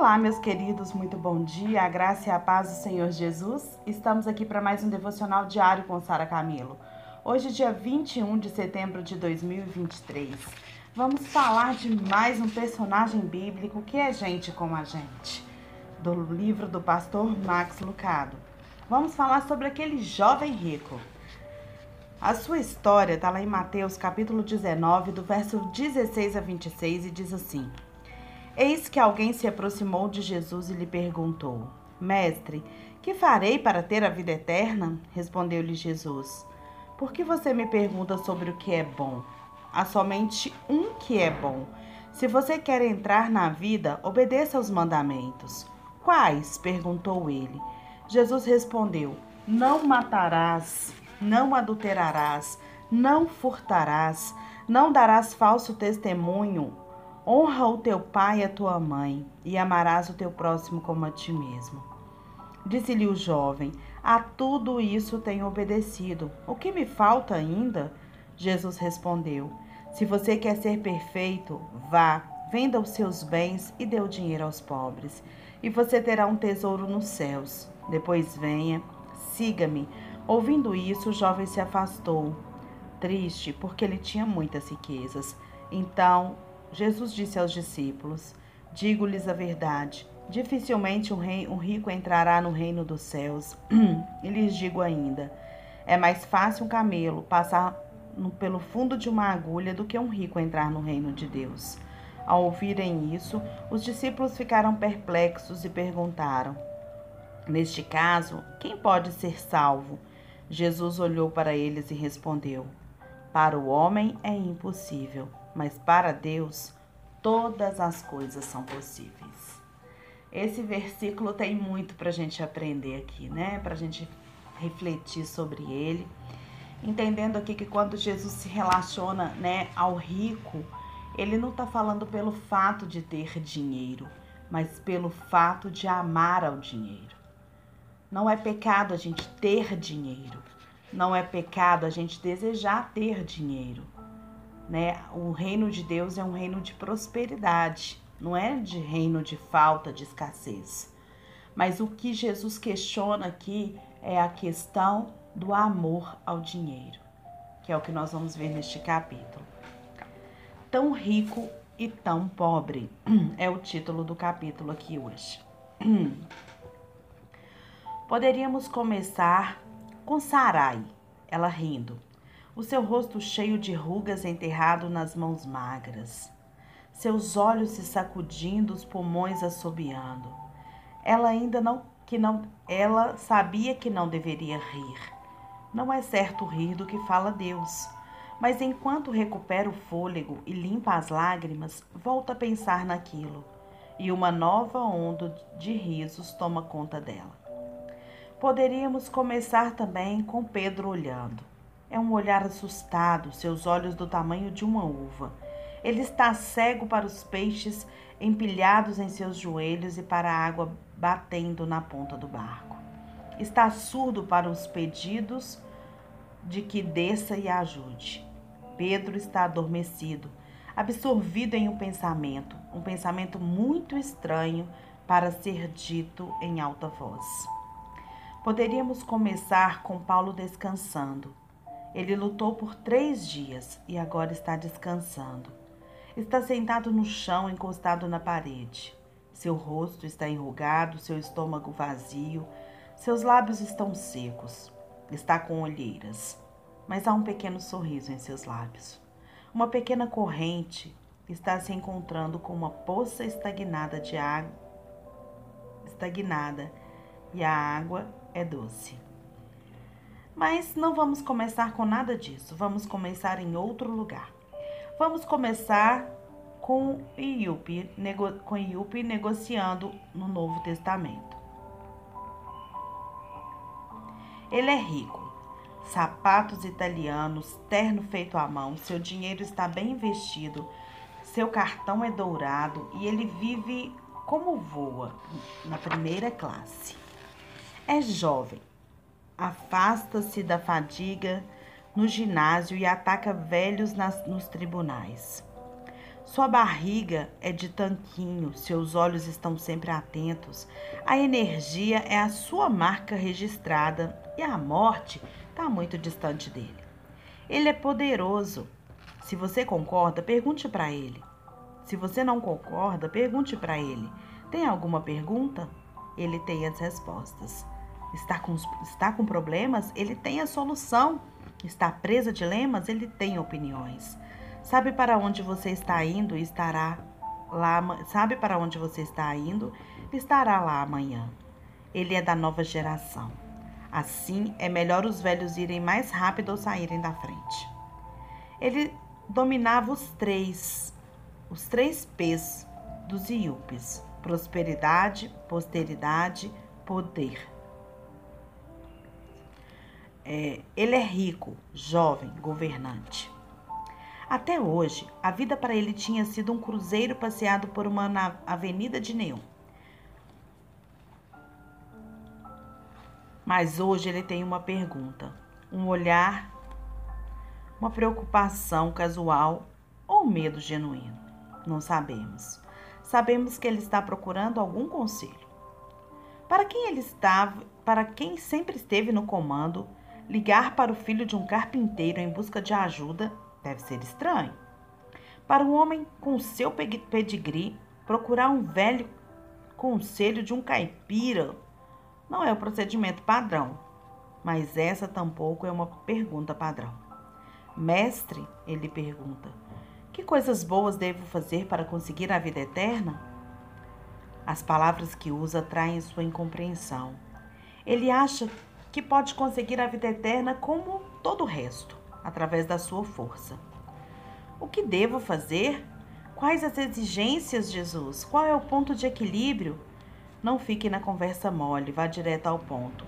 Olá, meus queridos, muito bom dia, a graça e a paz do Senhor Jesus. Estamos aqui para mais um devocional diário com Sara Camilo. Hoje, dia 21 de setembro de 2023. Vamos falar de mais um personagem bíblico que é gente como a gente, do livro do pastor Max Lucado. Vamos falar sobre aquele jovem rico. A sua história está lá em Mateus capítulo 19, do verso 16 a 26, e diz assim. Eis que alguém se aproximou de Jesus e lhe perguntou: Mestre, que farei para ter a vida eterna? Respondeu-lhe Jesus: Por que você me pergunta sobre o que é bom? Há somente um que é bom. Se você quer entrar na vida, obedeça aos mandamentos. Quais? perguntou ele. Jesus respondeu: Não matarás, não adulterarás, não furtarás, não darás falso testemunho Honra o teu pai e a tua mãe, e amarás o teu próximo como a ti mesmo. Disse-lhe o jovem: A tudo isso tenho obedecido. O que me falta ainda? Jesus respondeu: Se você quer ser perfeito, vá, venda os seus bens e dê o dinheiro aos pobres, e você terá um tesouro nos céus. Depois venha, siga-me. Ouvindo isso, o jovem se afastou, triste, porque ele tinha muitas riquezas. Então Jesus disse aos discípulos: Digo-lhes a verdade. Dificilmente um, rei, um rico entrará no reino dos céus. e lhes digo ainda: é mais fácil um camelo passar no, pelo fundo de uma agulha do que um rico entrar no reino de Deus. Ao ouvirem isso, os discípulos ficaram perplexos e perguntaram: Neste caso, quem pode ser salvo? Jesus olhou para eles e respondeu: Para o homem é impossível mas para Deus todas as coisas são possíveis. Esse versículo tem muito para a gente aprender aqui, né? Para a gente refletir sobre ele, entendendo aqui que quando Jesus se relaciona, né, ao rico, ele não está falando pelo fato de ter dinheiro, mas pelo fato de amar ao dinheiro. Não é pecado a gente ter dinheiro. Não é pecado a gente desejar ter dinheiro né? O reino de Deus é um reino de prosperidade, não é de reino de falta, de escassez. Mas o que Jesus questiona aqui é a questão do amor ao dinheiro, que é o que nós vamos ver neste capítulo. Tão rico e tão pobre é o título do capítulo aqui hoje. Poderíamos começar com Sarai, ela rindo o seu rosto cheio de rugas enterrado nas mãos magras, seus olhos se sacudindo, os pulmões assobiando. Ela ainda não que não ela sabia que não deveria rir. Não é certo rir do que fala Deus. Mas enquanto recupera o fôlego e limpa as lágrimas, volta a pensar naquilo, e uma nova onda de risos toma conta dela. Poderíamos começar também com Pedro olhando. É um olhar assustado, seus olhos do tamanho de uma uva. Ele está cego para os peixes empilhados em seus joelhos e para a água batendo na ponta do barco. Está surdo para os pedidos de que desça e ajude. Pedro está adormecido, absorvido em um pensamento, um pensamento muito estranho para ser dito em alta voz. Poderíamos começar com Paulo descansando, ele lutou por três dias e agora está descansando. Está sentado no chão, encostado na parede. Seu rosto está enrugado, seu estômago vazio, seus lábios estão secos. Está com olheiras, mas há um pequeno sorriso em seus lábios. Uma pequena corrente está se encontrando com uma poça estagnada de água estagnada e a água é doce. Mas não vamos começar com nada disso, vamos começar em outro lugar. Vamos começar com Iupi, nego, com negociando no Novo Testamento. Ele é rico, sapatos italianos, terno feito à mão, seu dinheiro está bem investido, seu cartão é dourado e ele vive como voa, na primeira classe. É jovem, afasta-se da fadiga no ginásio e ataca velhos nas, nos tribunais. Sua barriga é de tanquinho, seus olhos estão sempre atentos. A energia é a sua marca registrada e a morte está muito distante dele. Ele é poderoso. Se você concorda, pergunte para ele. Se você não concorda, pergunte para ele. Tem alguma pergunta? Ele tem as respostas. Está com, está com problemas? Ele tem a solução. Está preso a dilemas? Ele tem opiniões. Sabe para onde você está indo e estará lá, sabe para onde você está indo estará lá amanhã. Ele é da nova geração. Assim, é melhor os velhos irem mais rápido ou saírem da frente. Ele dominava os três, os três P's dos Iupes: prosperidade, posteridade, poder. É, ele é rico, jovem, governante. Até hoje, a vida para ele tinha sido um cruzeiro passeado por uma avenida de neon. Mas hoje ele tem uma pergunta, um olhar, uma preocupação casual ou medo genuíno. Não sabemos. Sabemos que ele está procurando algum conselho. Para quem ele estava, para quem sempre esteve no comando, ligar para o filho de um carpinteiro em busca de ajuda Deve ser estranho. Para um homem com seu pedigree, procurar um velho conselho de um caipira não é o procedimento padrão, mas essa tampouco é uma pergunta padrão. Mestre, ele pergunta, que coisas boas devo fazer para conseguir a vida eterna? As palavras que usa traem sua incompreensão. Ele acha que pode conseguir a vida eterna como todo o resto através da sua força. O que devo fazer? Quais as exigências, Jesus? Qual é o ponto de equilíbrio? Não fique na conversa mole, vá direto ao ponto.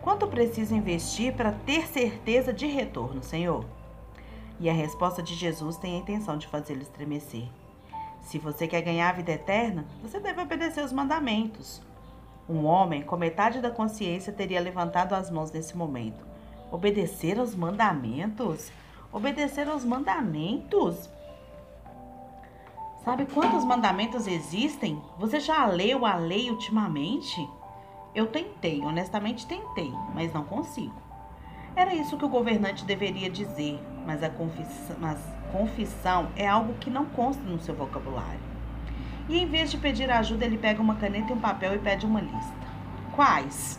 Quanto preciso investir para ter certeza de retorno, Senhor? E a resposta de Jesus tem a intenção de fazê-lo estremecer. Se você quer ganhar a vida eterna, você deve obedecer os mandamentos. Um homem com metade da consciência teria levantado as mãos nesse momento. Obedecer aos mandamentos? Obedecer aos mandamentos? Sabe quantos mandamentos existem? Você já leu a lei ultimamente? Eu tentei, honestamente tentei, mas não consigo. Era isso que o governante deveria dizer, mas a confissão, mas confissão é algo que não consta no seu vocabulário. E em vez de pedir ajuda, ele pega uma caneta e um papel e pede uma lista. Quais?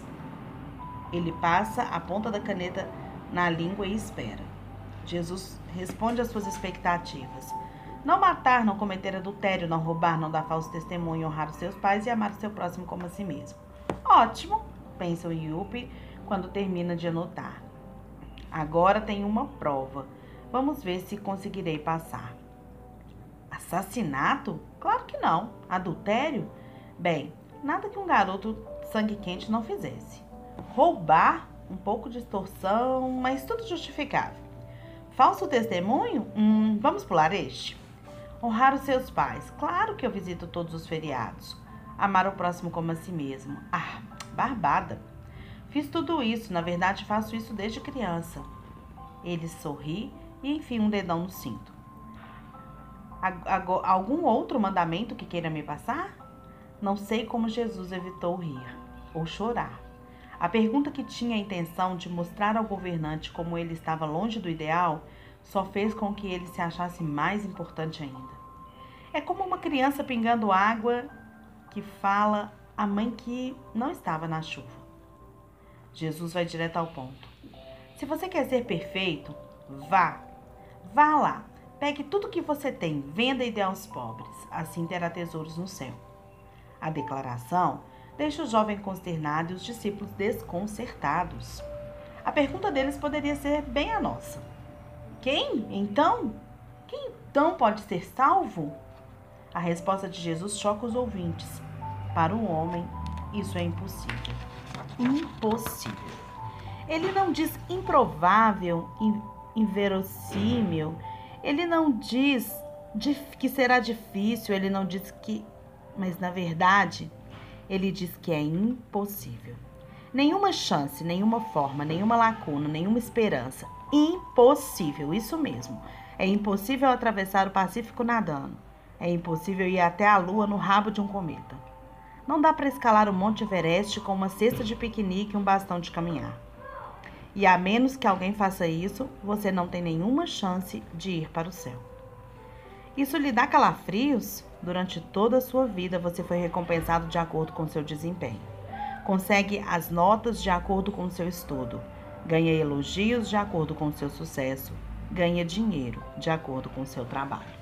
Ele passa a ponta da caneta na língua e espera. Jesus responde às suas expectativas. Não matar, não cometer adultério, não roubar, não dar falso testemunho, honrar os seus pais e amar o seu próximo como a si mesmo. Ótimo, pensa o Yuppie quando termina de anotar. Agora tem uma prova. Vamos ver se conseguirei passar. Assassinato? Claro que não. Adultério? Bem, nada que um garoto sangue quente não fizesse. Roubar, um pouco de extorsão, mas tudo justificável. Falso testemunho? Hum, vamos pular este. Honrar os seus pais. Claro que eu visito todos os feriados. Amar o próximo como a si mesmo. Ah, barbada. Fiz tudo isso, na verdade faço isso desde criança. Ele sorri e enfia um dedão no cinto. Algum outro mandamento que queira me passar? Não sei como Jesus evitou rir ou chorar. A pergunta que tinha a intenção de mostrar ao governante como ele estava longe do ideal só fez com que ele se achasse mais importante ainda. É como uma criança pingando água que fala à mãe que não estava na chuva. Jesus vai direto ao ponto. Se você quer ser perfeito, vá. Vá lá. Pegue tudo que você tem, venda e dê aos pobres. Assim terá tesouros no céu. A declaração deixa o jovem consternado e os discípulos desconcertados. A pergunta deles poderia ser bem a nossa: Quem, então? Quem então pode ser salvo? A resposta de Jesus choca os ouvintes. Para um homem, isso é impossível. Impossível. Ele não diz improvável, inverossímil. Ele não diz que será difícil, ele não diz que. Mas na verdade, ele diz que é impossível. Nenhuma chance, nenhuma forma, nenhuma lacuna, nenhuma esperança. Impossível, isso mesmo. É impossível atravessar o Pacífico nadando. É impossível ir até a lua no rabo de um cometa. Não dá para escalar o Monte Everest com uma cesta de piquenique e um bastão de caminhar. E a menos que alguém faça isso, você não tem nenhuma chance de ir para o céu. Isso lhe dá calafrios? Durante toda a sua vida, você foi recompensado de acordo com seu desempenho. Consegue as notas de acordo com seu estudo. Ganha elogios de acordo com seu sucesso. Ganha dinheiro de acordo com seu trabalho.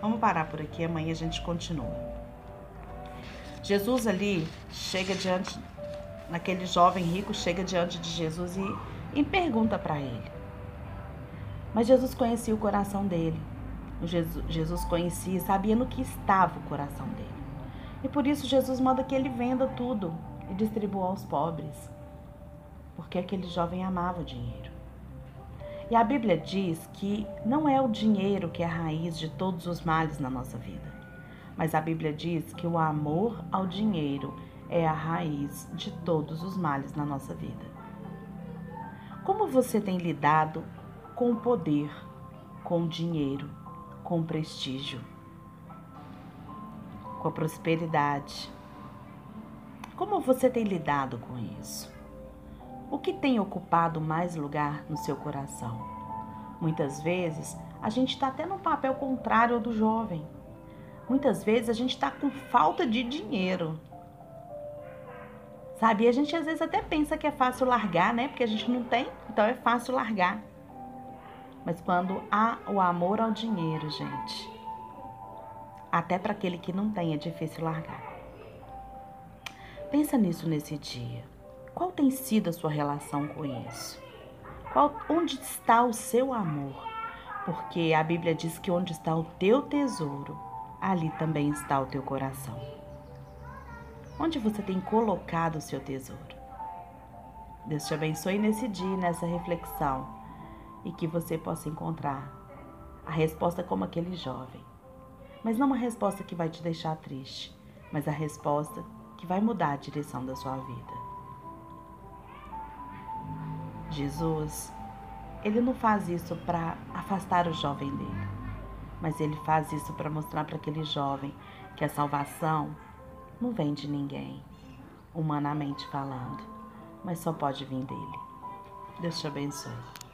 Vamos parar por aqui, amanhã a gente continua. Jesus ali chega diante, naquele jovem rico, chega diante de Jesus e, e pergunta para ele. Mas Jesus conhecia o coração dele. Jesus, Jesus conhecia, sabia no que estava o coração dele. E por isso Jesus manda que ele venda tudo e distribua aos pobres. Porque aquele jovem amava o dinheiro. E a Bíblia diz que não é o dinheiro que é a raiz de todos os males na nossa vida. Mas a Bíblia diz que o amor ao dinheiro é a raiz de todos os males na nossa vida. Como você tem lidado com o poder, com o dinheiro, com o prestígio, com a prosperidade? Como você tem lidado com isso? O que tem ocupado mais lugar no seu coração? Muitas vezes a gente está até no papel contrário do jovem. Muitas vezes a gente está com falta de dinheiro. Sabe? E a gente às vezes até pensa que é fácil largar, né? Porque a gente não tem, então é fácil largar. Mas quando há o amor ao dinheiro, gente, até para aquele que não tem é difícil largar. Pensa nisso nesse dia. Qual tem sido a sua relação com isso? Qual, onde está o seu amor? Porque a Bíblia diz que onde está o teu tesouro, ali também está o teu coração. Onde você tem colocado o seu tesouro? Deus te abençoe nesse dia, nessa reflexão, e que você possa encontrar a resposta como aquele jovem. Mas não uma resposta que vai te deixar triste, mas a resposta que vai mudar a direção da sua vida. Jesus, ele não faz isso para afastar o jovem dele mas ele faz isso para mostrar para aquele jovem que a salvação não vem de ninguém, humanamente falando, mas só pode vir dele. Deus te abençoe.